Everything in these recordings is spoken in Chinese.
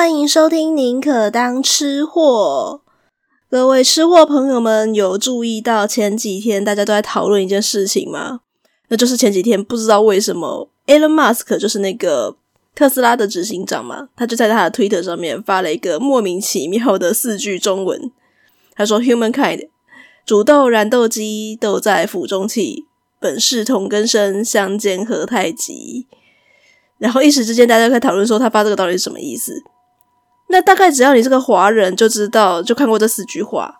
欢迎收听《宁可当吃货》。各位吃货朋友们，有注意到前几天大家都在讨论一件事情吗？那就是前几天不知道为什么，Elon Musk 就是那个特斯拉的执行长嘛，他就在他的 Twitter 上面发了一个莫名其妙的四句中文。他说：“Humankind，煮豆燃豆萁，豆在釜中泣，本是同根生，相煎何太急。”然后一时之间，大家在讨论说他发这个到底是什么意思？那大概只要你是个华人，就知道就看过这四句话，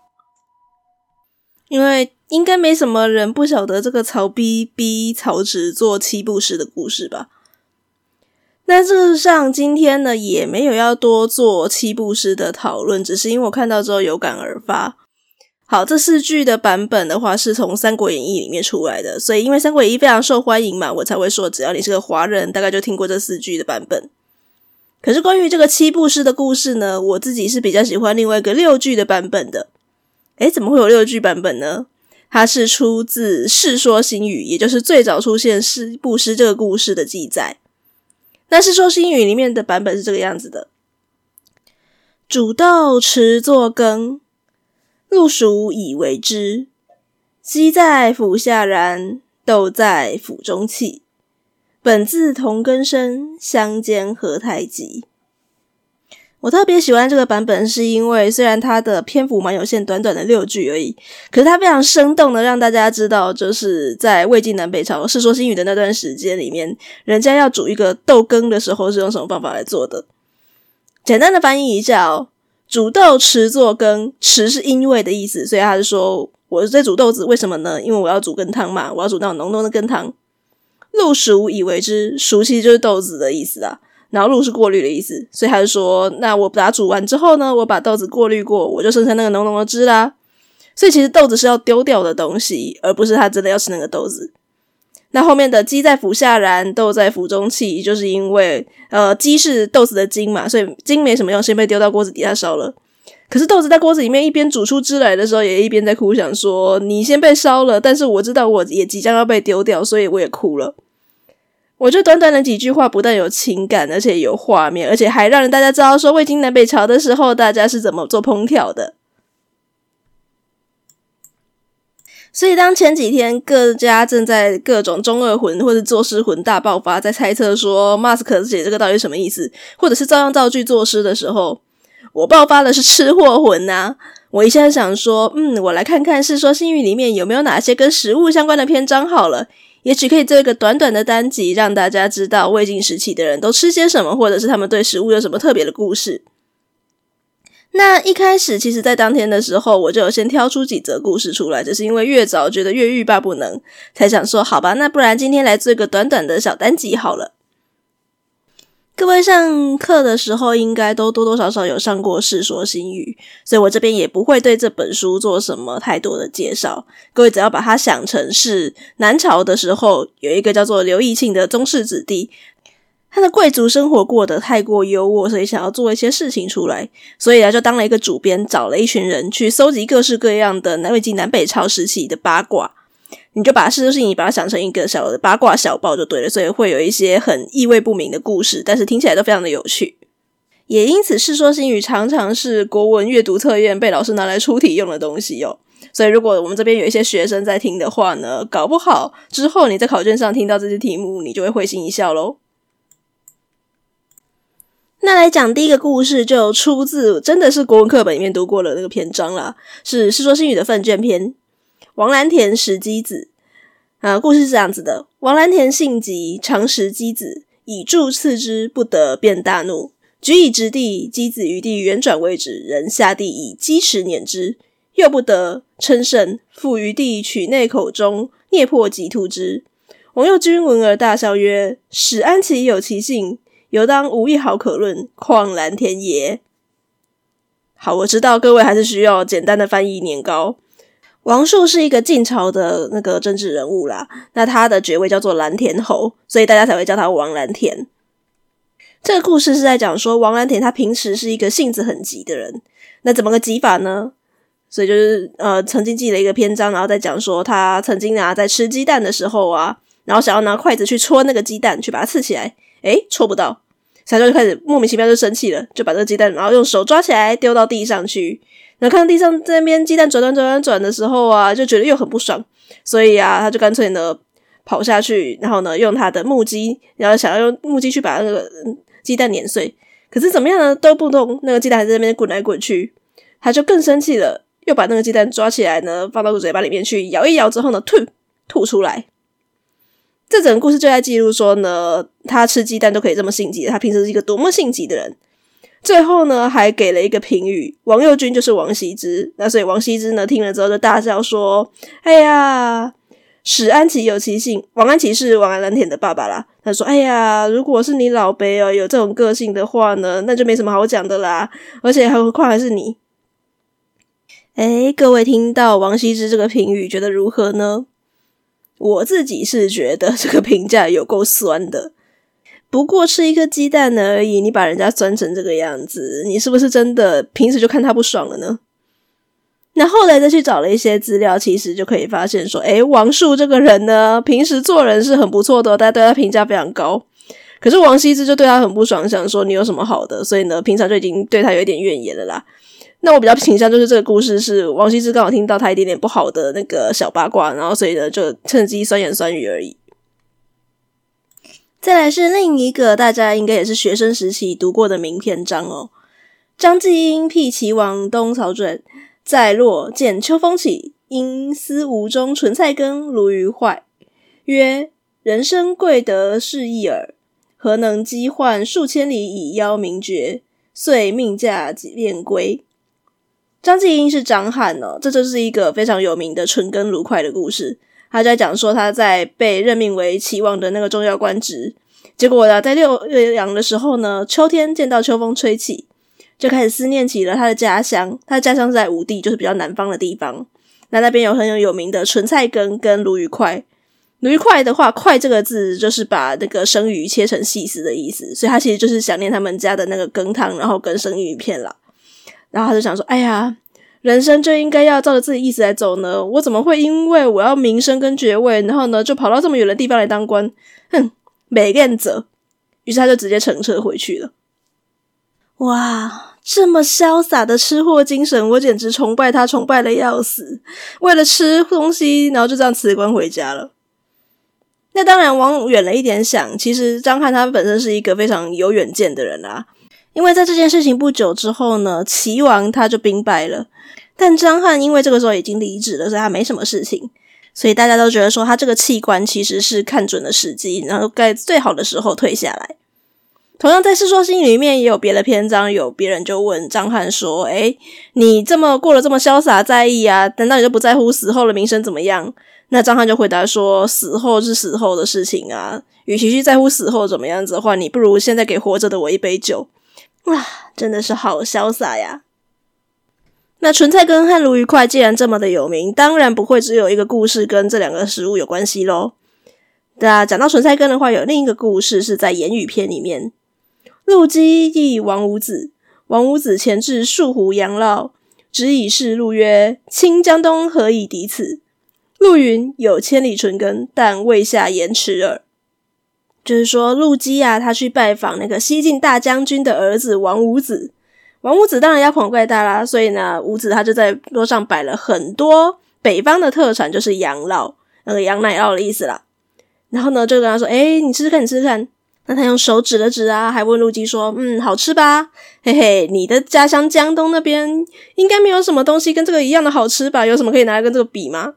因为应该没什么人不晓得这个曹逼逼曹植做七步诗的故事吧？那事实上今天呢，也没有要多做七步诗的讨论，只是因为我看到之后有感而发。好，这四句的版本的话是从《三国演义》里面出来的，所以因为《三国演义》非常受欢迎嘛，我才会说，只要你是个华人，大概就听过这四句的版本。可是关于这个七步诗的故事呢，我自己是比较喜欢另外一个六句的版本的。诶，怎么会有六句版本呢？它是出自《世说新语》，也就是最早出现诗步诗这个故事的记载。那《世说新语》里面的版本是这个样子的：煮豆持作羹。漉菽以为汁，萁在釜下燃，豆在釜中泣。本自同根生，相煎何太急。我特别喜欢这个版本，是因为虽然它的篇幅蛮有限，短短的六句而已，可是它非常生动的让大家知道，就是在魏晋南北朝《世说新语》的那段时间里面，人家要煮一个豆羹的时候是用什么方法来做的。简单的翻译一下哦。煮豆持作羹，持是因为的意思，所以他是说我在煮豆子，为什么呢？因为我要煮羹汤嘛，我要煮那种浓浓的羹汤。漉菽以为汁，熟其实就是豆子的意思啊，然后漉是过滤的意思，所以他就说，那我把它煮完之后呢，我把豆子过滤过，我就剩下那个浓浓的汁啦。所以其实豆子是要丢掉的东西，而不是他真的要吃那个豆子。那后面的鸡在釜下燃，豆在釜中泣，就是因为呃，鸡是豆子的茎嘛，所以茎没什么用，先被丢到锅子底下烧了。可是豆子在锅子里面一边煮出汁来的时候，也一边在哭，想说你先被烧了，但是我知道我也即将要被丢掉，所以我也哭了。我就短短的几句话，不但有情感，而且有画面，而且还让人大家知道说魏晋南北朝的时候，大家是怎么做烹调的。所以，当前几天各家正在各种中二魂或者作诗魂大爆发，在猜测说马斯克写这个到底什么意思，或者是照样造句作诗的时候，我爆发的是吃货魂呐、我一下想说，嗯，我来看看《世说新语》里面有没有哪些跟食物相关的篇章好了，也许可以做一个短短的单集，让大家知道魏晋时期的人都吃些什么，或者是他们对食物有什么特别的故事。那一开始，其实，在当天的时候，我就有先挑出几则故事出来，只是因为越早觉得越欲罢不能，才想说，好吧，那不然今天来做一个短短的小单集好了。各位上课的时候，应该都多多少少有上过《世说新语》，所以我这边也不会对这本书做什么太多的介绍。各位只要把它想成是南朝的时候，有一个叫做刘义庆的宗室子弟。他的贵族生活过得太过优渥，所以想要做一些事情出来，所以啊，就当了一个主编，找了一群人去搜集各式各样的南魏晋南北朝时期的八卦。你就把事情你把它想成一个小的八卦小报就对了，所以会有一些很意味不明的故事，但是听起来都非常的有趣。也因此，《世说新语》常常是国文阅读测验被老师拿来出题用的东西哟。所以，如果我们这边有一些学生在听的话呢，搞不好之后你在考卷上听到这些题目，你就会会心一笑喽。那来讲第一个故事，就出自真的是国文课本里面读过的那个篇章啦，是《世说新语》的奋卷篇。王兰田食箕子，啊，故事是这样子的：王兰田性急，常食箕子，以箸刺之，不得，便大怒，举以掷地，箕子于地圆转为止，人下地以箕齿碾之，又不得，称胜，复于地取内口中，啮破即吐之。王右军闻而大笑曰：“使安其有其性？”犹当无一毫可论，况兰田也。好，我知道各位还是需要简单的翻译年糕。王述是一个晋朝的那个政治人物啦，那他的爵位叫做蓝田侯，所以大家才会叫他王蓝田。这个故事是在讲说，王兰田他平时是一个性子很急的人，那怎么个急法呢？所以就是呃，曾经记了一个篇章，然后再讲说他曾经啊在吃鸡蛋的时候啊，然后想要拿筷子去戳那个鸡蛋，去把它刺起来。诶，戳不到，所以他就开始莫名其妙就生气了，就把这个鸡蛋，然后用手抓起来丢到地上去。然后看到地上在那边鸡蛋转转转转转的时候啊，就觉得又很不爽，所以啊，他就干脆呢跑下去，然后呢用他的木屐，然后想要用木屐去把那个鸡蛋碾碎。可是怎么样呢都不动，那个鸡蛋还在那边滚来滚去，他就更生气了。又把那个鸡蛋抓起来呢，放到嘴巴里面去咬一咬之后呢，吐吐出来。这整个故事就在记录说呢，他吃鸡蛋都可以这么性急，他平时是一个多么性急的人。最后呢，还给了一个评语，王右军就是王羲之。那所以王羲之呢，听了之后就大笑说：“哎呀，史安琪有其性，王安琪是王安蓝田的爸爸啦。”他说：“哎呀，如果是你老辈哦，有这种个性的话呢，那就没什么好讲的啦。而且何况还是你。”哎，各位听到王羲之这个评语，觉得如何呢？我自己是觉得这个评价有够酸的。不过吃一颗鸡蛋而已，你把人家酸成这个样子，你是不是真的平时就看他不爽了呢？那后来再去找了一些资料，其实就可以发现说，哎，王树这个人呢，平时做人是很不错的，大家对他评价非常高。可是王羲之就对他很不爽，想说你有什么好的，所以呢，平常就已经对他有一点怨言了啦。那我比较倾向就是这个故事是王羲之刚好听到他一点点不好的那个小八卦，然后所以呢就趁机酸言酸语而已。再来是另一个大家应该也是学生时期读过的名篇章哦，张继英辟齐王东曹传，在洛见秋风起，因思吴中纯菜羹鲈鱼坏，曰：人生贵得是一耳，何能齎唤数千里以邀名爵？遂命驾便归。张继英是张翰哦，这就是一个非常有名的纯羹鲈块的故事。他在讲说他在被任命为齐王的那个重要官职，结果呢，在六月阳的时候呢，秋天见到秋风吹起，就开始思念起了他的家乡。他的家乡在吴地，就是比较南方的地方。那那边有很有有名的纯菜羹跟鲈鱼块。鲈鱼块的话，块这个字就是把那个生鱼切成细丝的意思，所以他其实就是想念他们家的那个羹汤，然后跟生鱼片了。然后他就想说：“哎呀，人生就应该要照着自己意思来走呢。我怎么会因为我要名声跟爵位，然后呢就跑到这么远的地方来当官？哼，没练者。于是他就直接乘车回去了。哇，这么潇洒的吃货精神，我简直崇拜他，崇拜的要死。为了吃东西，然后就这样辞官回家了。那当然，往远了一点想，其实张翰他本身是一个非常有远见的人啊。”因为在这件事情不久之后呢，齐王他就兵败了，但张翰因为这个时候已经离职了，所以他没什么事情，所以大家都觉得说他这个弃官其实是看准了时机，然后在最好的时候退下来。同样在《世说新语》里面也有别的篇章，有别人就问张翰说：“诶，你这么过了这么潇洒在意啊？难道你就不在乎死后的名声怎么样？”那张翰就回答说：“死后是死后的事情啊，与其去在乎死后怎么样子的话，你不如现在给活着的我一杯酒。”哇，真的是好潇洒呀！那纯菜羹和鲈鱼块既然这么的有名，当然不会只有一个故事跟这两个食物有关系喽。那讲到纯菜羹的话，有另一个故事是在《言语篇》里面。陆机忆王五子，王五子前至树湖杨老，执以示陆曰：“清江东何以敌此？”陆云：“有千里纯羹，但未下盐池耳。”就是说，陆机啊，他去拜访那个西晋大将军的儿子王五子。王五子当然要狂怪大啦，所以呢，五子他就在桌上摆了很多北方的特产，就是羊酪，那个羊奶酪的意思啦。然后呢，就跟他说：“诶，你吃吃看，你吃吃看。”那他用手指了指啊，还问陆机说：“嗯，好吃吧？嘿嘿，你的家乡江东那边应该没有什么东西跟这个一样的好吃吧？有什么可以拿来跟这个比吗？”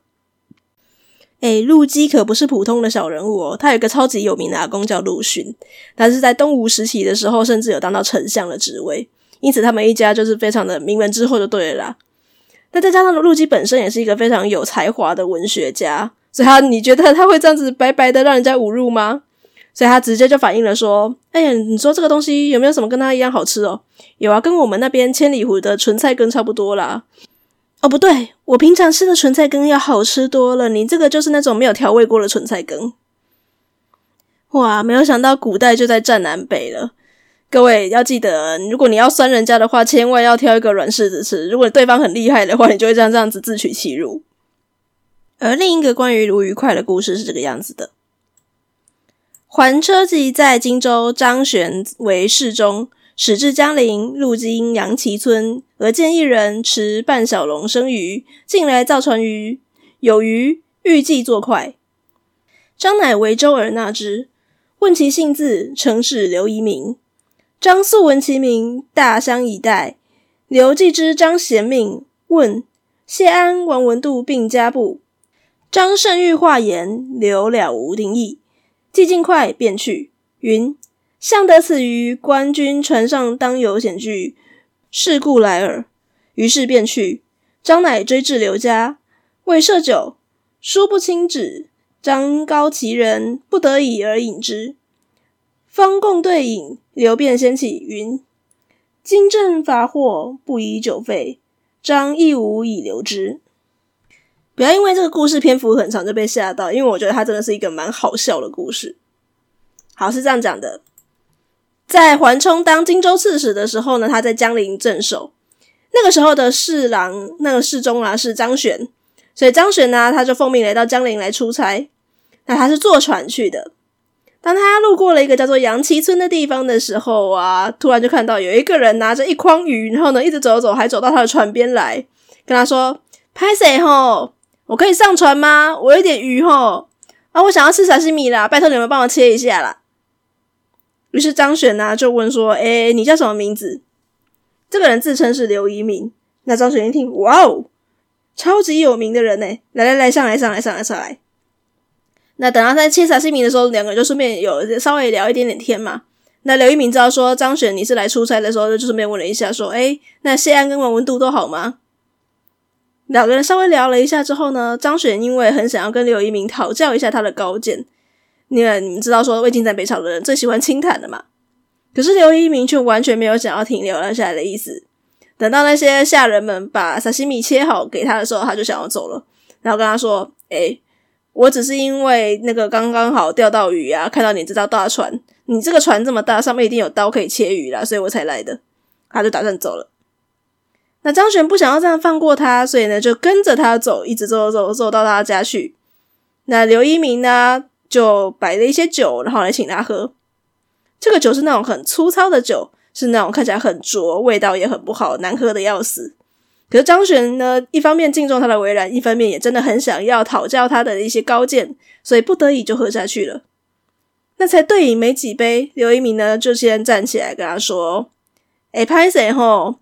诶，陆机可不是普通的小人物哦，他有一个超级有名的阿公叫陆逊，他是在东吴时期的时候，甚至有当到丞相的职位，因此他们一家就是非常的名门之后就对了啦。那再加上陆机本身也是一个非常有才华的文学家，所以他你觉得他会这样子白白的让人家侮辱吗？所以他直接就反映了说：“哎呀，你说这个东西有没有什么跟他一样好吃哦？有啊，跟我们那边千里湖的纯菜根差不多啦。”哦，不对，我平常吃的纯菜羹要好吃多了。你这个就是那种没有调味过的纯菜羹。哇，没有想到古代就在战南北了。各位要记得，如果你要酸人家的话，千万要挑一个软柿子吃。如果对方很厉害的话，你就会这样这样子自取其辱。而另一个关于鲈鱼块的故事是这个样子的：还车骑在荆州，张玄为侍中，始至江陵，路经杨岐村，而见一人持半小笼生鱼，进来造船鱼，有鱼，欲计作快。张乃为舟而纳之，问其姓字，称是刘遗民。张素闻其名，大相以待。刘寄之张贤命，问谢安、王文度并加布。张甚欲话言，刘了无定意。既尽快便去，云：“相得此鱼，官军船上当有险惧，是故来耳。”于是便去。张乃追至刘家，未设酒，书不清止。张高其人，不得已而饮之。方共对饮，刘便掀起云：“今正伐获，不宜久废。张亦无以留之。”不要因为这个故事篇幅很长就被吓到，因为我觉得它真的是一个蛮好笑的故事。好，是这样讲的：在桓冲当荆州刺史的时候呢，他在江陵镇守。那个时候的侍郎，那个侍中啊是张玄，所以张玄呢，他就奉命来到江陵来出差。那他是坐船去的。当他路过了一个叫做杨岐村的地方的时候啊，突然就看到有一个人拿着一筐鱼，然后呢一直走走，还走到他的船边来，跟他说：“拍谁吼？”我可以上船吗？我有点鱼吼，啊，我想要吃沙西米啦，拜托你们帮我切一下啦。于是张旋呢就问说：“诶，你叫什么名字？”这个人自称是刘一鸣。那张旋一听，哇哦，超级有名的人呢！来来来，上来上来上来上来。那等他在切沙西米的时候，两个人就顺便有稍微聊一点点天嘛。那刘一鸣知道说张旋你是来出差的时候，就顺便问了一下说：“诶，那谢安跟王文度都好吗？”两个人稍微聊了一下之后呢，张旋因为很想要跟刘一鸣讨教一下他的高见，因为你们知道说魏晋在北朝的人最喜欢清谈的嘛。可是刘遗民却完全没有想要停留了下来的意思。等到那些下人们把沙西米切好给他的时候，他就想要走了，然后跟他说：“诶，我只是因为那个刚刚好钓到鱼啊，看到你这艘大船，你这个船这么大，上面一定有刀可以切鱼啦，所以我才来的。”他就打算走了。那张璇不想要这样放过他，所以呢就跟着他走，一直走走走走到他家去。那刘一鸣呢就摆了一些酒，然后来请他喝。这个酒是那种很粗糙的酒，是那种看起来很浊，味道也很不好，难喝的要死。可是张璇呢，一方面敬重他的为人，一方面也真的很想要讨教他的一些高见，所以不得已就喝下去了。那才对饮没几杯，刘遗民呢就先站起来跟他说：“哎，拍谁吼？”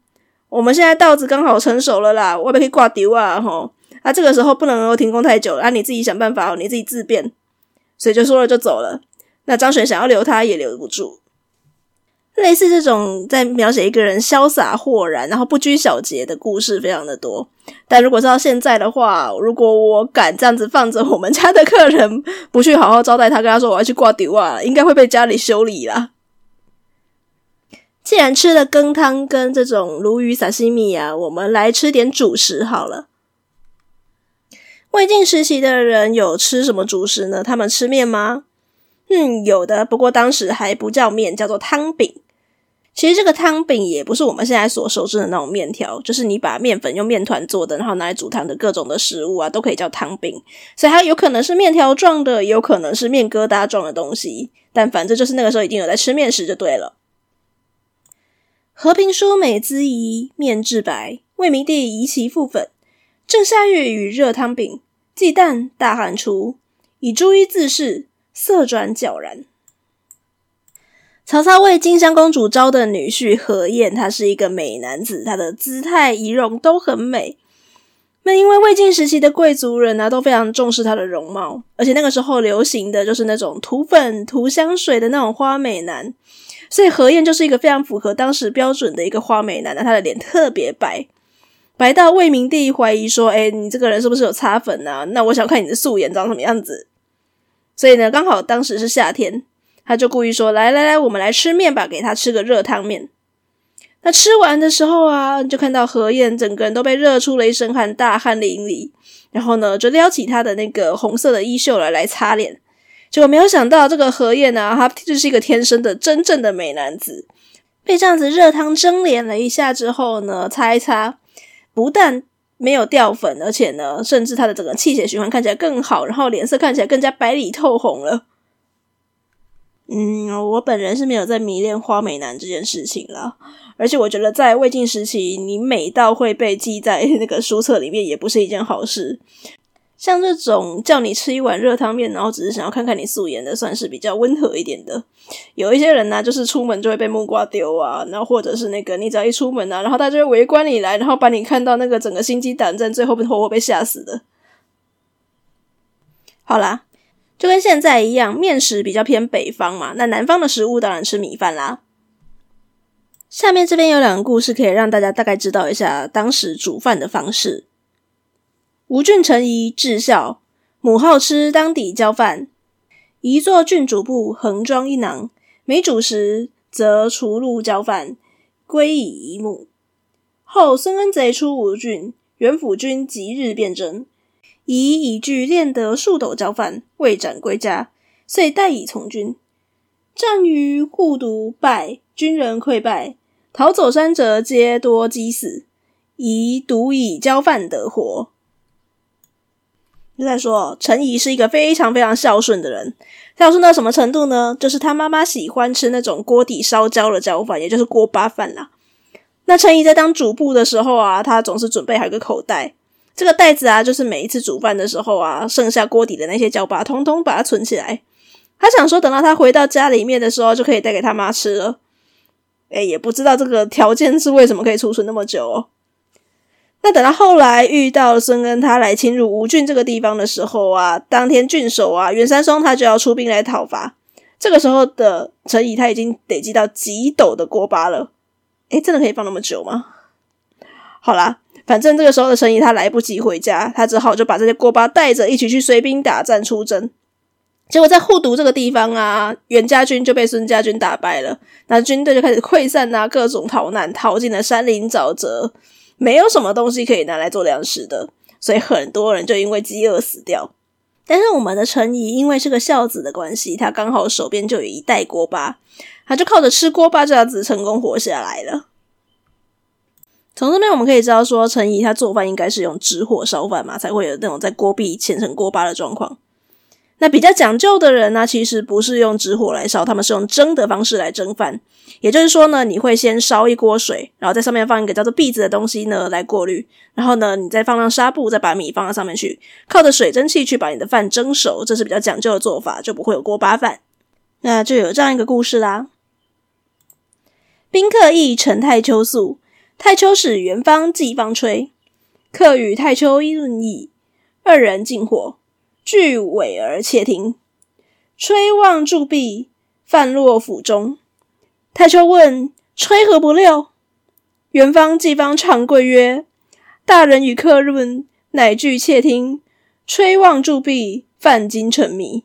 我们现在稻子刚好成熟了啦，外面可以挂丢啊吼！啊，这个时候不能够停工太久，啊，你自己想办法哦，你自己自便。所以就说了就走了。那张旋想要留他也留不住。类似这种在描写一个人潇洒豁然，然后不拘小节的故事非常的多。但如果是到现在的话，如果我敢这样子放着我们家的客人不去好好招待他，跟他说我要去挂丢啊，应该会被家里修理啦。既然吃了羹汤跟这种鲈鱼萨西米啊，我们来吃点主食好了。魏晋时期的人有吃什么主食呢？他们吃面吗？嗯，有的，不过当时还不叫面，叫做汤饼。其实这个汤饼也不是我们现在所熟知的那种面条，就是你把面粉用面团做的，然后拿来煮汤的各种的食物啊，都可以叫汤饼。所以它有可能是面条状的，也有可能是面疙瘩状的东西。但反正就是那个时候已经有在吃面食就对了。和平书美滋宜，面质白。魏明帝宜其复粉。正夏月与热汤饼，忌旦大寒出，以朱衣自饰，色转皎然。曹操为金乡公主招的女婿何晏，他是一个美男子，他的姿态仪容都很美。那因为魏晋时期的贵族人呢、啊，都非常重视他的容貌，而且那个时候流行的就是那种涂粉、涂香水的那种花美男。所以何晏就是一个非常符合当时标准的一个花美男，他的脸特别白，白到魏明帝怀疑说：“哎，你这个人是不是有擦粉啊？那我想看你的素颜长什么样子。”所以呢，刚好当时是夏天，他就故意说：“来来来，我们来吃面吧，给他吃个热汤面。”那吃完的时候啊，就看到何晏整个人都被热出了一身汗，大汗淋漓，然后呢，就撩起他的那个红色的衣袖来来擦脸。结果没有想到，这个何晏呢，他就是一个天生的真正的美男子。被这样子热汤蒸脸了一下之后呢，擦一擦，不但没有掉粉，而且呢，甚至他的整个气血循环看起来更好，然后脸色看起来更加白里透红了。嗯，我本人是没有在迷恋花美男这件事情了。而且我觉得在魏晋时期，你美到会被记在那个书册里面，也不是一件好事。像这种叫你吃一碗热汤面，然后只是想要看看你素颜的，算是比较温和一点的。有一些人呢、就是出门就会被木瓜丢啊，然后或者是那个你只要一出门啊，然后他就会围观你来，然后把你看到那个整个心惊胆战，最后被活活被吓死的。好啦，就跟现在一样，面食比较偏北方嘛，那南方的食物当然吃米饭啦。下面这边有两个故事，可以让大家大概知道一下当时煮饭的方式。吴郡陈仪至孝，母好吃当底浇饭。颐作郡主簿，横装一囊。每煮时，则厨入浇饭，归以遗母。后孙恩贼出吴郡，元辅军即日变征。颐以具练得数斗浇饭，未斩归家，遂带以从军。战于护犊败，军人溃败，逃走山泽皆多饥死。颐独以浇饭得活。就在说，陈怡是一个非常非常孝顺的人。孝顺到什么程度呢？就是他妈妈喜欢吃那种锅底烧焦的焦饭，也就是锅巴饭啦。那陈怡在当主簿的时候啊，他总是准备好一个口袋。这个袋子啊，就是每一次煮饭的时候啊，剩下锅底的那些焦巴，通通把它存起来。他想说，等到他回到家里面的时候，就可以带给他妈吃了。诶，也不知道这个条件是为什么可以储存那么久哦。那等到后来遇到孙恩，他来侵入吴郡这个地方的时候啊，当天郡守啊袁三松他就要出兵来讨伐。这个时候的陈颐他已经累积到几斗的锅巴了，诶，真的可以放那么久吗？好啦，反正这个时候的陈颐他来不及回家，他只好就把这些锅巴带着一起去随兵打战出征。结果在护犊这个地方啊，袁家军就被孙家军打败了，那军队就开始溃散啊，各种逃难，逃进了山林沼泽。没有什么东西可以拿来做粮食的，所以很多人就因为饥饿死掉。但是我们的陈颐因为是个孝子的关系，他刚好手边就有一袋锅巴，他就靠着吃锅巴这样子成功活下来了。从这边我们可以知道说，陈颐他做饭应该是用直火烧饭嘛，才会有那种在锅壁嵌成锅巴的状况。那比较讲究的人呢，其实不是用直火来烧，他们是用蒸的方式来蒸饭。也就是说呢，你会先烧一锅水，然后在上面放一个叫做篦子的东西呢来过滤，然后呢，你再放上纱布，再把米放到上面去，靠着水蒸气去把你的饭蒸熟，这是比较讲究的做法，就不会有锅巴饭。那就有这样一个故事啦。宾客议陈太丘宿，太丘使元方、季方吹，客与太丘议论议，二人进火。俱委而窃听，吹望柱壁，泛落釜中。太丘问：“吹何不料？”元方、季方长跪曰：“大人与客论，乃俱窃听。吹望柱壁，饭今成谜。”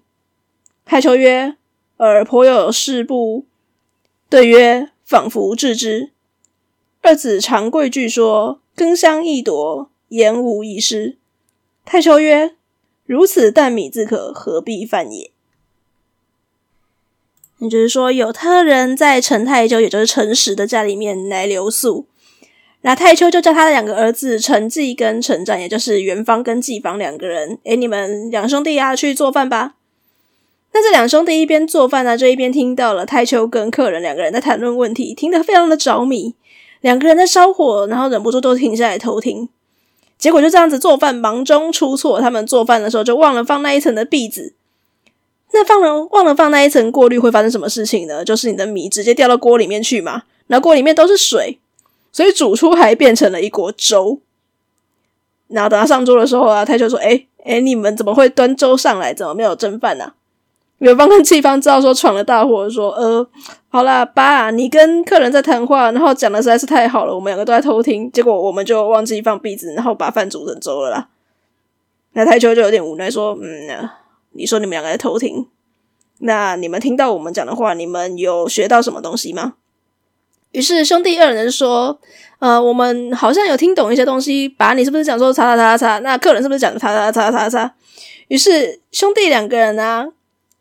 太丘曰：“尔颇有事不？”对曰：“仿弗致之。”二子长跪具说：“羹香易夺，言无遗失。”太丘曰：如此淡米自可，何必饭也？也就是说，有特人在陈太丘，也就是陈实的家里面来留宿。那太丘就叫他的两个儿子陈季跟陈湛，也就是元方跟季方两个人，诶，你们两兄弟啊，去做饭吧。那这两兄弟一边做饭呢，就一边听到了太丘跟客人两个人在谈论问题，听得非常的着迷。两个人在烧火，然后忍不住都停下来偷听。结果就这样子做饭，忙中出错。他们做饭的时候就忘了放那一层的篦子。那放了忘了放那一层过滤，会发生什么事情呢？就是你的米直接掉到锅里面去嘛。然后锅里面都是水，所以煮出还变成了一锅粥。然后等他上桌的时候啊，他就说：“哎哎，你们怎么会端粥上来？怎么没有蒸饭呢、啊？”元方跟季方知道说闯了大祸，说：“呃，好啦，爸，你跟客人在谈话，然后讲的实在是太好了，我们两个都在偷听，结果我们就忘记放篦子，然后把饭煮成粥了啦。”那台球就有点无奈说：“嗯，你说你们两个在偷听，那你们听到我们讲的话，你们有学到什么东西吗？”于是兄弟二人说：“呃，我们好像有听懂一些东西，把，你是不是讲说叉叉叉叉？那客人是不是讲叉叉叉叉叉？”于是兄弟两个人呢、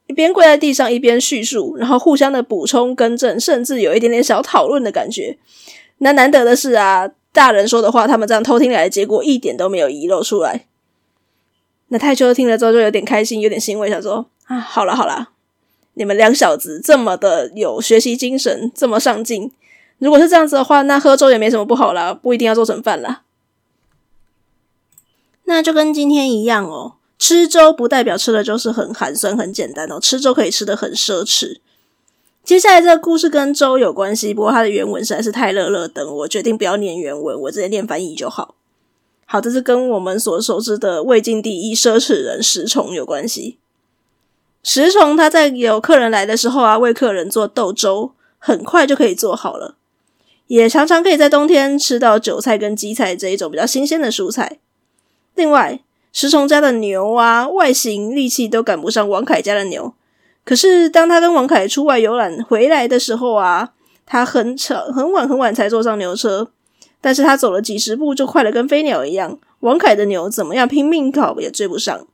一边跪在地上，一边叙述，然后互相的补充更正，甚至有一点点小讨论的感觉。那难得的是啊，大人说的话，他们这样偷听来的结果一点都没有遗漏出来。那太秋听了之后就有点开心，有点欣慰，想说啊，好了好了，你们两小子这么的有学习精神，这么上进。如果是这样子的话，那喝粥也没什么不好啦，不一定要做成饭啦。那就跟今天一样哦，吃粥不代表吃的就是很寒酸、很简单哦，吃粥可以吃得很奢侈。接下来这个故事跟粥有关系，不过它的原文实在是太落落长，我决定不要念原文，我直接念翻译就好。好，这是跟我们所熟知的魏晋第一奢侈人石崇有关系。石崇他在有客人来的时候啊，为客人做豆粥，很快就可以做好了，也常常可以在冬天吃到韭菜跟荠菜这一种比较新鲜的蔬菜。另外，石崇家的牛啊，外形力气都赶不上王凯家的牛。可是当他跟王凯出外游览回来的时候啊，他很吵，很晚很晚才坐上牛车，但是他走了几十步就快得跟飞鸟一样。王凯的牛怎么样拼命跑也追不上。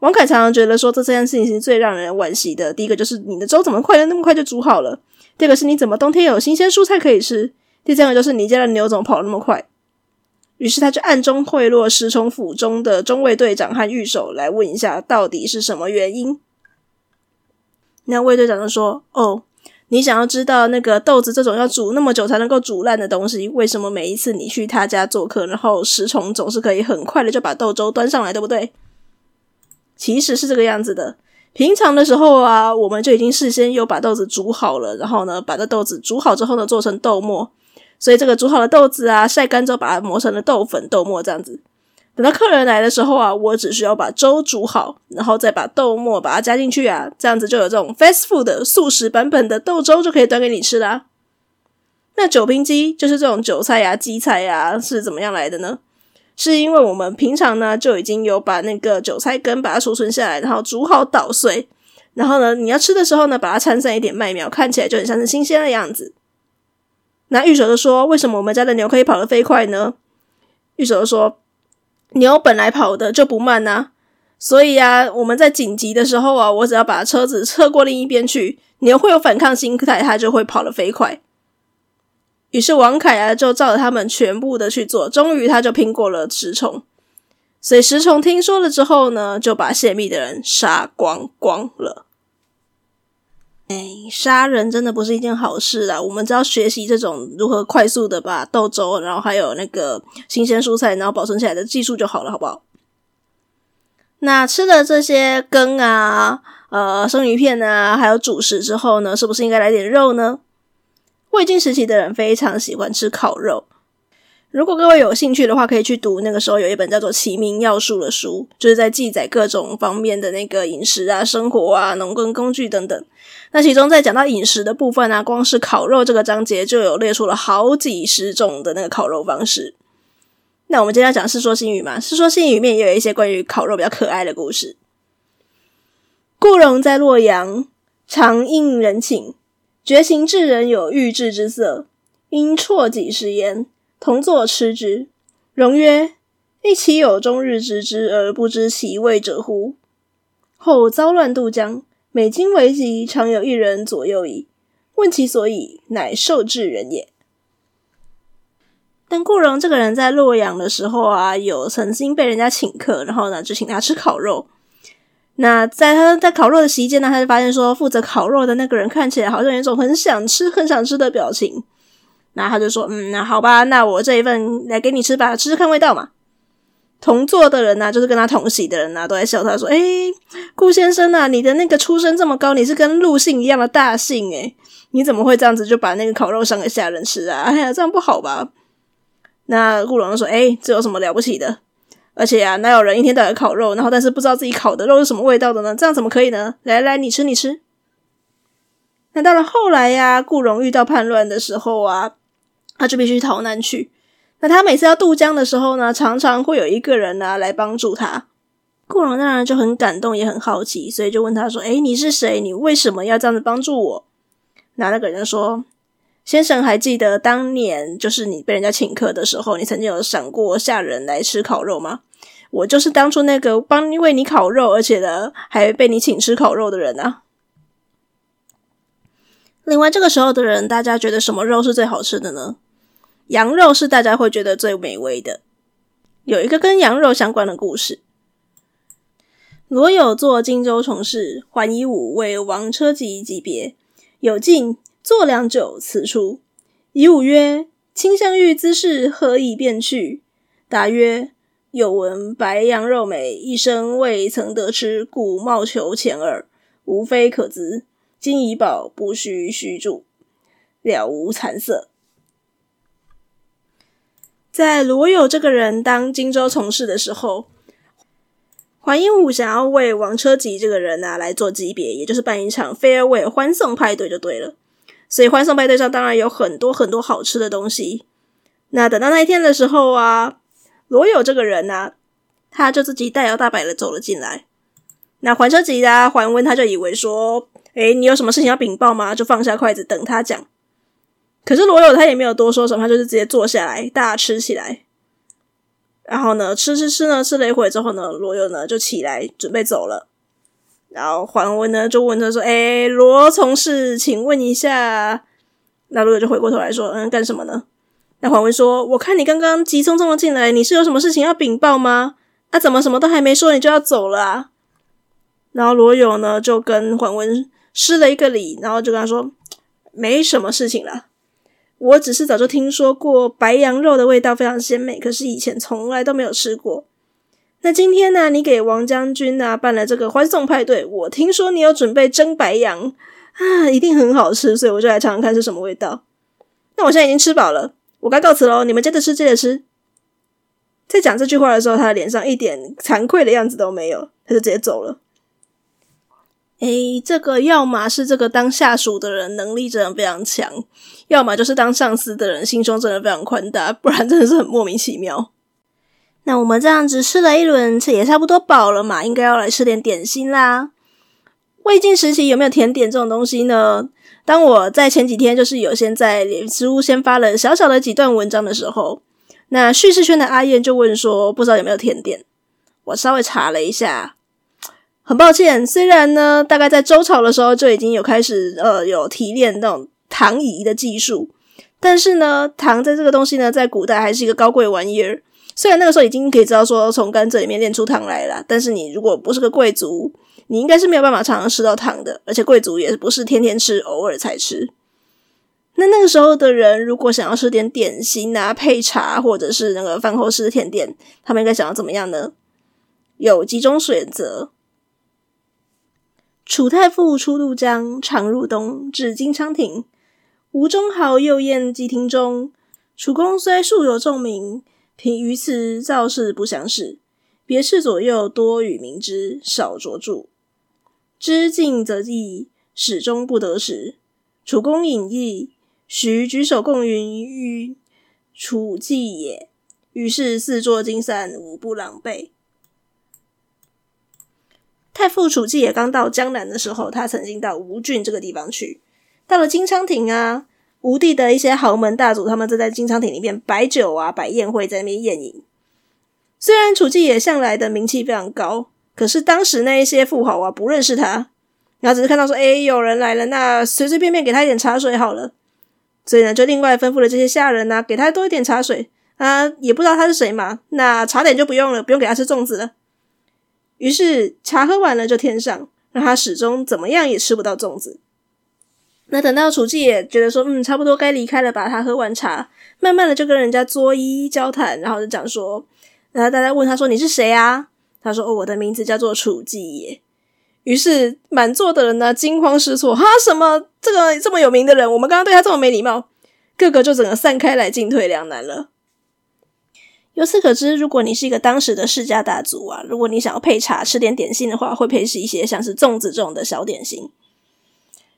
王凯常常觉得说，这件事情是最让人惋惜的。第一个就是你的粥怎么快的那么快就煮好了；第二个是你怎么冬天有新鲜蔬菜可以吃；第三个就是你家的牛怎么跑那么快。于是他就暗中贿赂石崇府中的中卫队长和御守来问一下，到底是什么原因。那卫队长就说：“哦，你想要知道那个豆子这种要煮那么久才能够煮烂的东西，为什么每一次你去他家做客，然后石崇总是可以很快的就把豆粥端上来，对不对？”其实是这个样子的。平常的时候啊，我们就已经事先有把豆子煮好了，然后呢，把这豆子煮好之后呢，做成豆末。所以这个煮好的豆子啊，晒干之后把它磨成了豆粉、豆末这样子。等到客人来的时候啊，我只需要把粥煮好，然后再把豆末把它加进去啊，这样子就有这种 fast food 的速食版本的豆粥就可以端给你吃啦。那酒瓶鸡就是这种韭菜呀、荠菜呀，是怎么样来的呢？是因为我们平常呢就已经有把那个韭菜根把它储存下来，然后煮好捣碎，然后呢你要吃的时候呢把它掺上一点麦苗，看起来就很像是新鲜的样子。那御守就说：“为什么我们家的牛可以跑得飞快呢？”御守就说：“牛本来跑的就不慢呐，所以啊我们在紧急的时候啊，我只要把车子侧过另一边去，牛会有反抗心态，它就会跑得飞快。”于是王凯啊，就照着他们全部的去做，终于他就拼过了石虫。所以石虫听说了之后呢，就把泄密的人杀光光了。哎，杀人真的不是一件好事啊！我们只要学习这种如何快速的把豆粥，然后还有那个新鲜蔬菜，然后保存起来的技术就好了，好不好？那吃了这些羹啊、呃生鱼片啊，还有主食之后呢，是不是应该来点肉呢？魏晋时期的人非常喜欢吃烤肉。如果各位有兴趣的话，可以去读那个时候有一本叫做《齐民要术》的书，就是在记载各种方面的那个饮食啊、生活啊、农耕工具等等。那其中在讲到饮食的部分啊，光是烤肉这个章节就有列出了好几十种的那个烤肉方式。那我们今天要讲《世说新语》嘛，《世说新语》里面也有一些关于烤肉比较可爱的故事。顾荣在洛阳，常应人请。觉行至人有欲制之色，因啜几食言，同坐吃之。荣曰：“一岂有终日执之而不知其味者乎？”后遭乱渡江，每经为疾，常有一人左右矣。问其所以，乃受制人也。但顾荣这个人在洛阳的时候啊，有曾经被人家请客，然后呢，就请他吃烤肉。那在他在烤肉的期间呢，他就发现说，负责烤肉的那个人看起来好像有一种很想吃、很想吃的表情。那他就说：“嗯，那好吧，那我这一份来给你吃吧，吃吃看味道嘛。”同座的人呢、就是跟他同席的人呢、都在笑他说：“哎，顾先生啊，你的那个出身这么高，你是跟陆姓一样的大姓诶，你怎么会这样子就把那个烤肉上给下人吃啊？哎呀，这样不好吧？”那顾荣就说：“哎，这有什么了不起的？”而且啊，哪有人一天到晚烤肉，然后但是不知道自己烤的肉是什么味道的呢？这样怎么可以呢？来来，你吃你吃。那到了后来呀，顾荣遇到叛乱的时候啊，他就必须逃难去。那他每次要渡江的时候呢，常常会有一个人呢来帮助他。顾荣当然就很感动，也很好奇，所以就问他说：“诶，你是谁？你为什么要这样子帮助我？”那那个人说。先生还记得当年就是你被人家请客的时候，你曾经有赏过下人来吃烤肉吗？我就是当初那个帮为你烤肉，而且呢还被你请吃烤肉的人啊。另外，这个时候的人，大家觉得什么肉是最好吃的呢？羊肉是大家会觉得最美味的。有一个跟羊肉相关的故事。罗有作荆州从事，桓夷吾为王车骑级别。有进坐良久，辞出。以武曰：“卿相遇兹事，何以便去？”答曰：“有闻白羊肉美，一生未曾得吃，故冒求前耳。无非可资，今已饱，不须虚住，了无惭色。”在罗有这个人当荆州从事的时候。桓夷吾想要为王车吉这个人啊来做级别，也就是办一场 farewell 欢送派对就对了。所以欢送派对上当然有很多很多好吃的东西。那等到那一天的时候啊，罗有这个人呢、他就自己大摇大摆的走了进来。那桓车吉啊，桓温他就以为说，诶，你有什么事情要禀报吗？就放下筷子等他讲。可是罗友他也没有多说什么，他就是直接坐下来大家吃起来。然后呢，吃吃吃呢，吃了一会之后呢，罗友呢就起来准备走了。然后桓温呢就问他说：“哎，罗从事，请问一下。”那罗友就回过头来说：“嗯，干什么呢？”那桓温说：“我看你刚刚急匆匆的进来，你是有什么事情要禀报吗？啊，怎么什么都还没说，你就要走了啊？”然后罗友呢就跟桓温施了一个礼，然后就跟他说：“没什么事情了。”我只是早就听说过白羊肉的味道非常鲜美，可是以前从来都没有吃过。那今天呢，你给王将军呢办了这个欢送派对，我听说你有准备蒸白羊啊，一定很好吃，所以我就来尝尝看是什么味道。那我现在已经吃饱了，我该告辞喽。你们接着吃，接着吃。在讲这句话的时候，他的脸上一点惭愧的样子都没有，他就直接走了。诶，这个要么是这个当下属的人能力真的非常强，要么就是当上司的人心胸真的非常宽大，不然真的是很莫名其妙。那我们这样子吃了一轮，吃也差不多饱了嘛，应该要来吃点点心啦。魏晋时期有没有甜点这种东西呢？当我在前几天就是有先在脸书先发了小小的几段文章的时候，那叙事圈的阿燕就问说，不知道有没有甜点？我稍微查了一下。很抱歉，虽然呢，大概在周朝的时候就已经有开始呃有提炼那种糖飴的技术，但是呢，糖在这个东西呢，在古代还是一个高贵玩意儿。虽然那个时候已经可以知道说从甘蔗里面炼出糖来了，但是你如果不是个贵族，你应该是没有办法常常吃到糖的，而且贵族也不是天天吃，偶尔才吃。那那个时候的人，如果想要吃点点心啊，配茶或者是那个饭后吃的甜点，他们应该想要怎么样呢？有几种选择。楚太傅出渡江，常入东，至金昌亭。吴中豪右宴鸡厅中，楚公虽素有重名，凭于此造势不详事。别室左右多与名之，少着著。知进则议，始终不得时。楚公隐逸，徐举手共云：“于楚季也。”于是四座金散，无不狼狈。太傅楚季也刚到江南的时候，他曾经到吴郡这个地方去。到了金昌亭啊，吴地的一些豪门大族，他们正在金昌亭里面摆酒啊，摆宴会，在那边宴饮。虽然楚季也向来的名气非常高，可是当时那一些富豪啊，不认识他，然后只是看到说，哎，有人来了，那随随便便给他一点茶水好了。所以呢，就另外吩咐了这些下人啊，给他多一点茶水啊，也不知道他是谁嘛，那茶点就不用了，不用给他吃粽子了。于是茶喝完了就添上，让他始终怎么样也吃不到粽子。那等到楚季也觉得说，嗯，差不多该离开了吧。他喝完茶，慢慢的就跟人家作揖交谈，然后就讲说，然后大家问他说：“你是谁啊？”他说：“哦，我的名字叫做楚季也。”于是满座的人呢惊慌失措，哈，什么这个这么有名的人，我们刚刚对他这么没礼貌，个个就整个散开来，进退两难了。由此可知，如果你是一个当时的世家大族啊，如果你想要配茶吃点点心的话，会配是一些像是粽子这种的小点心。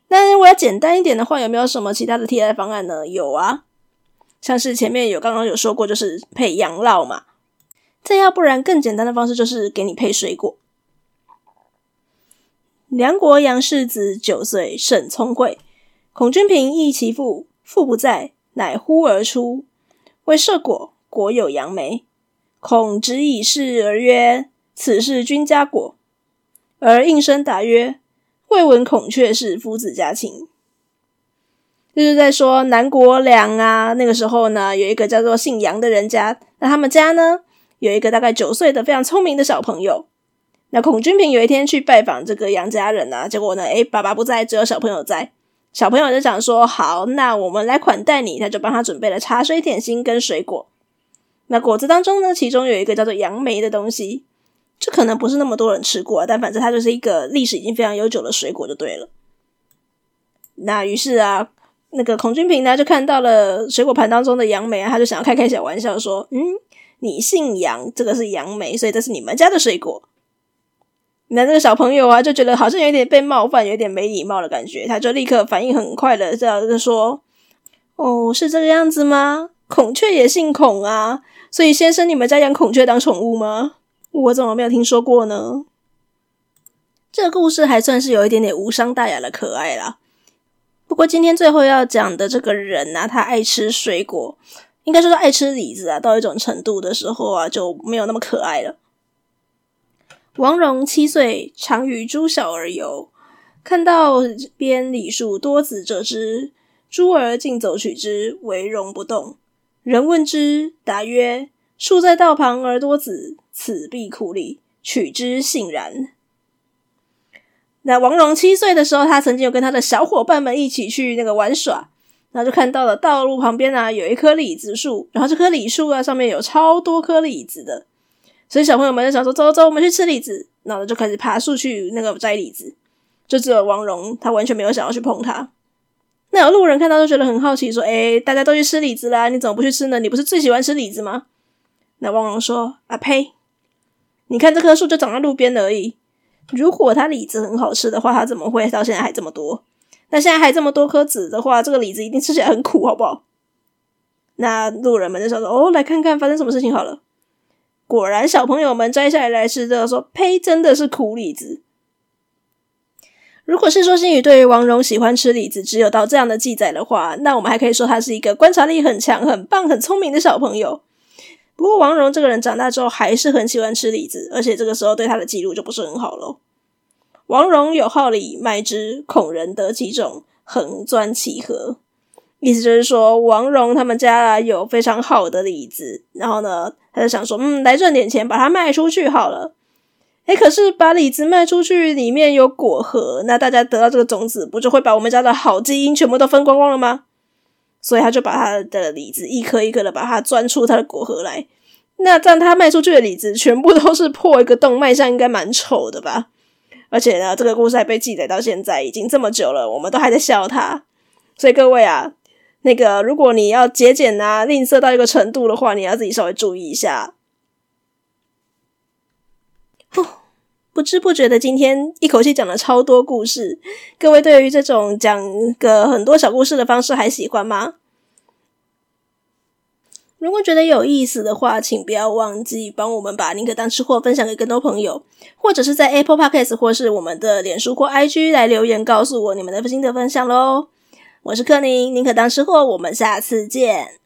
那如果要简单一点的话，有没有什么其他的替代方案呢？有啊，像是前面有刚刚有说过，就是配羊酪嘛。再要不然更简单的方式就是给你配水果。梁国杨氏子九岁，甚聪慧。孔君平忆其父，父不在，乃呼而出，为摄果。果有杨梅，孔执以示而曰：“此是君家果。”而应声答曰：“未闻孔雀是夫子家禽。”就是在说南国梁啊，那个时候呢，有一个叫做姓杨的人家，那他们家呢有一个大概九岁的非常聪明的小朋友。那孔君平有一天去拜访这个杨家人啊，结果呢，诶，爸爸不在，只有小朋友在。小朋友就想说：“好，那我们来款待你。”他就帮他准备了茶水、点心跟水果。那果子当中呢，其中有一个叫做杨梅的东西，这可能不是那么多人吃过，但反正它就是一个历史已经非常悠久的水果，就对了。那于是啊，那个孔君平呢就看到了水果盘当中的杨梅啊，他就想要开开小玩笑说：“嗯，你姓杨，这个是杨梅，所以这是你们家的水果。”那这个小朋友啊，就觉得好像有点被冒犯，有点没礼貌的感觉，他就立刻反应很快的这样就说：“哦，是这个样子吗？孔雀也姓孔啊，所以先生你们家养孔雀当宠物吗？我怎么没有听说过呢？”这个故事还算是有一点点无伤大雅的可爱啦。不过今天最后要讲的这个人啊，他爱吃水果，应该说是爱吃李子啊，到一种程度的时候啊，就没有那么可爱了。王戎七岁，常与诸小儿游，看到边李树多子折枝，诸儿竞走取之，惟戎不动。人问之，答曰：“树在道旁而多子，此必苦李，取之信然。”那王戎七岁的时候，他曾经有跟他的小伙伴们一起去那个玩耍，然后就看到了道路旁边啊有一棵李子树，然后这棵李树啊上面有超多颗李子的。所以小朋友们就想说：“走走，我们去吃李子。”然后就开始爬树去那个摘李子。就只有王戎，他完全没有想要去碰它。那有路人看到就觉得很好奇，说：“哎，大家都去吃李子啦，你怎么不去吃呢？你不是最喜欢吃李子吗？”那王戎说：“啊呸！你看这棵树就长在路边而已。如果它李子很好吃的话，它怎么会到现在还这么多？那现在还这么多颗籽的话，这个李子一定吃起来很苦，好不好？”那路人们就想说：“哦，来看看发生什么事情好了。”果然，小朋友们摘下来来吃，这个说：“呸，真的是苦李子。”如果《世说新语》对于王戎喜欢吃李子只有到这样的记载的话，那我们还可以说他是一个观察力很强、很棒、很聪明的小朋友。不过，王戎这个人长大之后还是很喜欢吃李子，而且这个时候对他的记录就不是很好喽。王戎有好李，卖之，恐人得其种，横钻其盒。意思就是说，王戎他们家有非常好的李子，然后呢，他就想说，嗯，来赚点钱，把它卖出去好了。诶，可是把李子卖出去，里面有果核，那大家得到这个种子，不就会把我们家的好基因全部都分光光了吗？所以他就把他的李子一颗一颗的把它钻出它的果核来。那这样他卖出去的李子全部都是破一个洞，卖相应该蛮丑的吧？而且呢，这个故事还被记载到现在，已经这么久了，我们都还在笑他。所以各位啊。那个，如果你要节俭啊、吝啬到一个程度的话，你要自己稍微注意一下。不，不知不觉的，今天一口气讲了超多故事。各位对于这种讲个很多小故事的方式还喜欢吗？如果觉得有意思的话，请不要忘记帮我们把宁可当吃货分享给更多朋友，或者是在 Apple Podcast 或是我们的脸书或 IG 来留言告诉我你们的心得分享喽。我是柯宁，宁可当吃货，我们下次见。